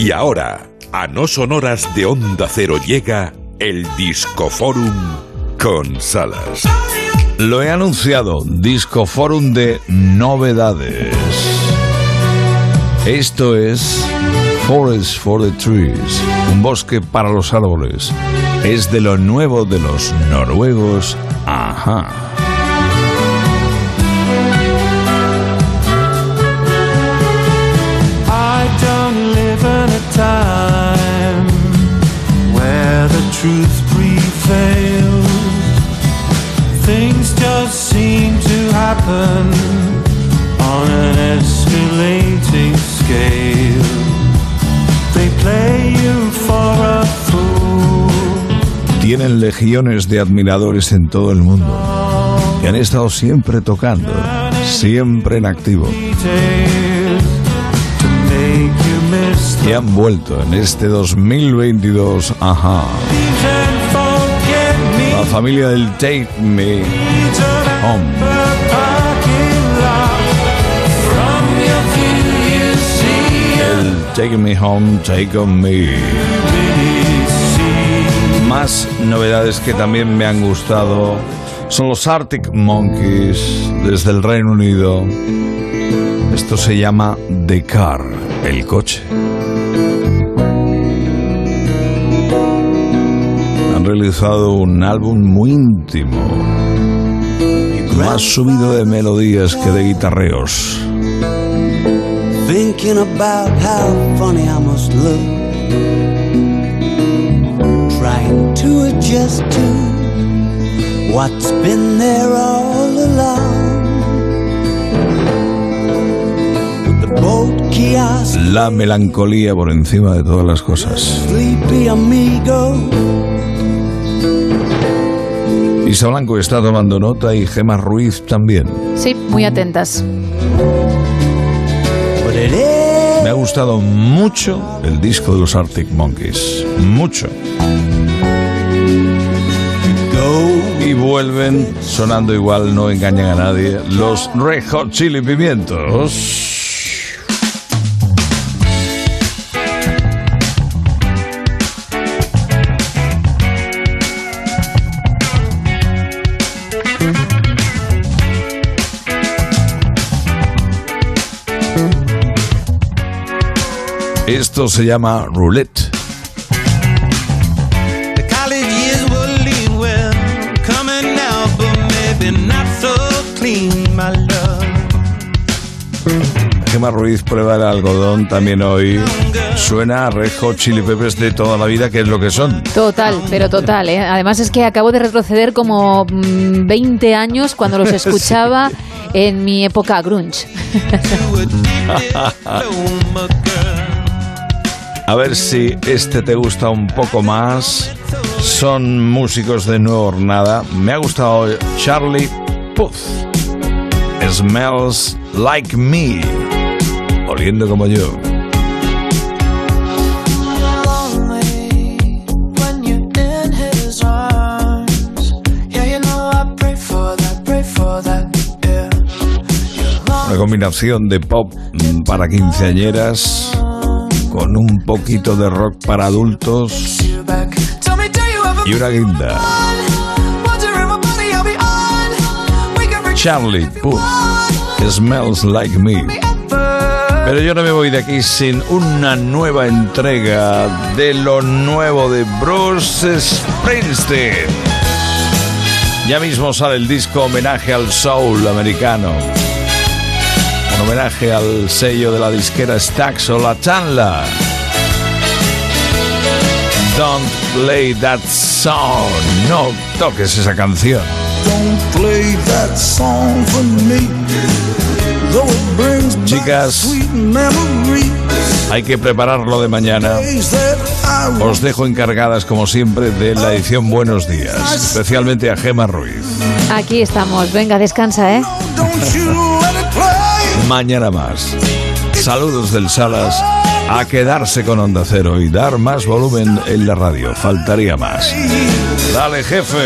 Y ahora, a no sonoras de Onda Cero llega el Discoforum con Salas. Lo he anunciado, Discoforum de novedades. Esto es Forest for the Trees, un bosque para los árboles. Es de lo nuevo de los noruegos. Ajá. Things just seem to happen on an escalating scale. They play you for a fool. Tienen legiones de admiradores en todo el mundo. Y han estado siempre tocando, siempre en activo. Y han vuelto en este 2022. Ajá. La familia del Take Me Home. El Take Me Home, Take On Me. Más novedades que también me han gustado son los Arctic Monkeys desde el Reino Unido. Esto se llama The Car, el coche. Realizado un álbum muy íntimo, más subido de melodías que de guitarreos. Thinking about how funny I must look. Trying to adjust to what's been there all along. With the boat kiosk, La melancolía por encima de todas las cosas. Isa Blanco está tomando nota y Gemma Ruiz también. Sí, muy atentas. Me ha gustado mucho el disco de los Arctic Monkeys. Mucho. Y vuelven sonando igual, no engañan a nadie. Los Red Hot Chili Pimientos. Esto se llama Roulette. The Gemma Ruiz prueba el algodón también hoy. Suena a Red Hot Chili Peppers de toda la vida, que es lo que son. Total, pero total. ¿eh? Además es que acabo de retroceder como mm, 20 años cuando los escuchaba en mi época grunge. A ver si este te gusta un poco más. Son músicos de Nueva Hornada. Me ha gustado Charlie Puth. Smells like me. Oliendo como yo. Una combinación de pop para quinceañeras con un poquito de rock para adultos y una guinda. Charlie Puth. Smells like me. Pero yo no me voy de aquí sin una nueva entrega de lo nuevo de Bruce Springsteen. Ya mismo sale el disco homenaje al soul americano. Un homenaje al sello de la disquera Stax o La Chanla. Don't play that song. No toques esa canción. Don't play that song for me. Though it brings back Chicas. sweet memories. Hay que prepararlo de mañana. Days that I Os dejo encargadas, como siempre, de la edición Buenos Días, especialmente a Gema Ruiz. Aquí estamos. Venga, descansa, ¿eh? Mañana más. Saludos del Salas. A quedarse con Onda Cero y dar más volumen en la radio. Faltaría más. Dale, jefe.